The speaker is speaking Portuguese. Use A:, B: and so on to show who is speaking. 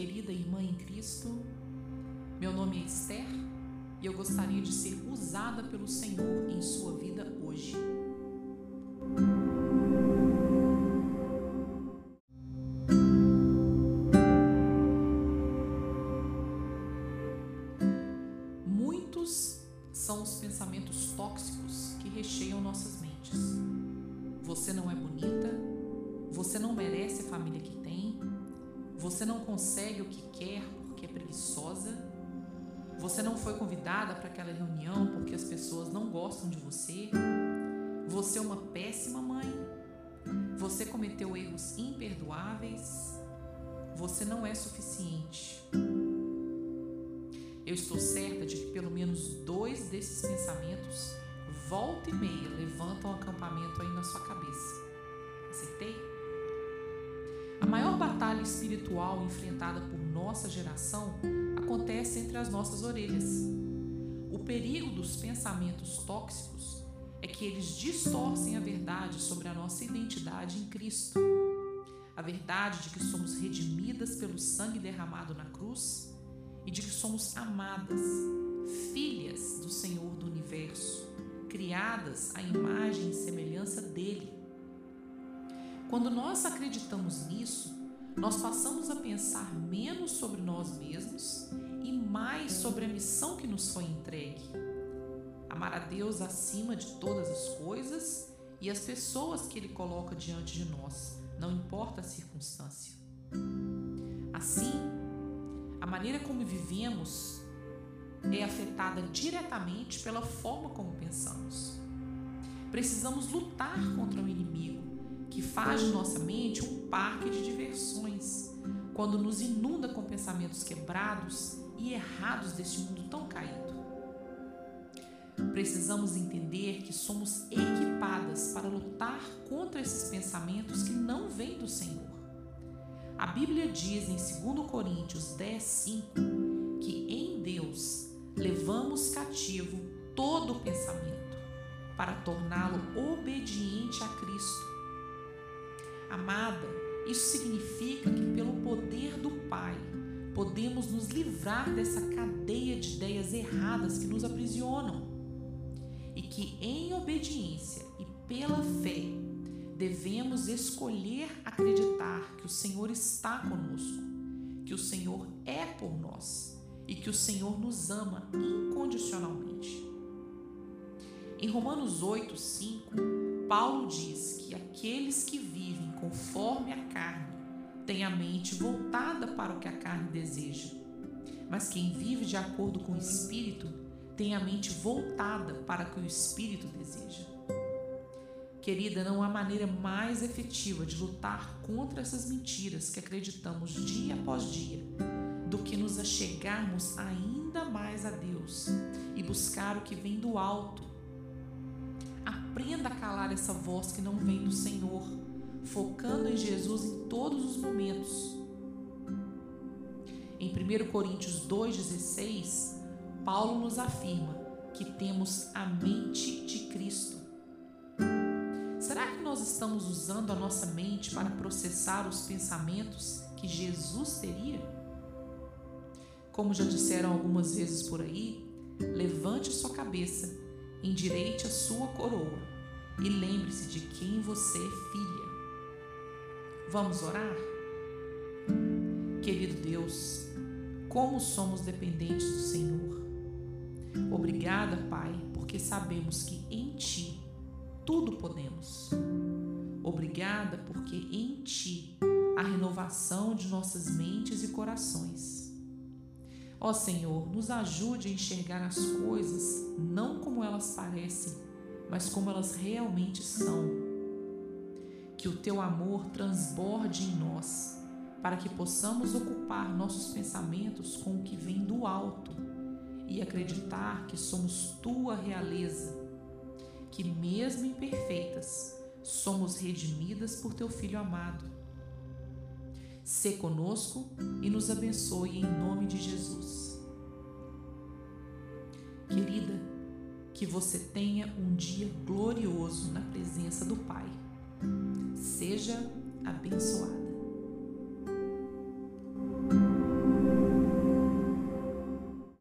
A: querida irmã em Cristo. Meu nome é Esther e eu gostaria de ser usada pelo Senhor em sua vida hoje. Muitos são os pensamentos tóxicos que recheiam nossas mentes. Você não é bonita, você não merece a família que tem, você não consegue o que quer porque é preguiçosa, você não foi convidada para aquela reunião porque as pessoas não gostam de você, você é uma péssima mãe, você cometeu erros imperdoáveis, você não é suficiente. Eu estou certa de que pelo menos dois desses pensamentos, volta e meia, levantam um acampamento aí na sua cabeça. Acertei? A maior batalha espiritual enfrentada por nossa geração acontece entre as nossas orelhas. O perigo dos pensamentos tóxicos é que eles distorcem a verdade sobre a nossa identidade em Cristo. A verdade de que somos redimidas pelo sangue derramado na cruz e de que somos amadas, filhas do Senhor do universo, criadas à imagem e semelhança dele. Quando nós acreditamos nisso, nós passamos a pensar menos sobre nós mesmos e mais sobre a missão que nos foi entregue. Amar a Deus acima de todas as coisas e as pessoas que Ele coloca diante de nós, não importa a circunstância. Assim, a maneira como vivemos é afetada diretamente pela forma como pensamos. Precisamos lutar contra o inimigo que faz de nossa mente um parque de diversões quando nos inunda com pensamentos quebrados e errados deste mundo tão caído. Precisamos entender que somos equipadas para lutar contra esses pensamentos que não vêm do Senhor. A Bíblia diz em 2 Coríntios 10, 5 que em Deus levamos cativo todo pensamento para torná-lo obediente a Cristo. Amada, isso significa que pelo poder do Pai podemos nos livrar dessa cadeia de ideias erradas que nos aprisionam e que em obediência e pela fé devemos escolher acreditar que o Senhor está conosco, que o Senhor é por nós e que o Senhor nos ama incondicionalmente. Em Romanos 8, 5, Paulo diz que aqueles que vivem conforme a carne têm a mente voltada para o que a carne deseja, mas quem vive de acordo com o Espírito tem a mente voltada para o que o Espírito deseja. Querida, não há maneira mais efetiva de lutar contra essas mentiras que acreditamos dia após dia do que nos achegarmos ainda mais a Deus e buscar o que vem do alto. Aprenda a calar essa voz que não vem do Senhor, focando em Jesus em todos os momentos. Em 1 Coríntios 2,16, Paulo nos afirma que temos a mente de Cristo Será que nós estamos usando a nossa mente para processar os pensamentos que Jesus teria? Como já disseram algumas vezes por aí, levante sua cabeça, endireite a sua coroa e lembre-se de quem você é filha. Vamos orar? Querido Deus, como somos dependentes do Senhor. Obrigada, Pai, porque sabemos que em Ti tudo podemos. Obrigada, porque em Ti a renovação de nossas mentes e corações. Ó Senhor, nos ajude a enxergar as coisas não como elas parecem, mas como elas realmente são. Que o Teu amor transborde em nós, para que possamos ocupar nossos pensamentos com o que vem do alto e acreditar que somos Tua realeza que, mesmo imperfeitas, somos redimidas por teu Filho amado. Se conosco e nos abençoe em nome de Jesus. Querida, que você tenha um dia glorioso na presença do Pai. Seja abençoada.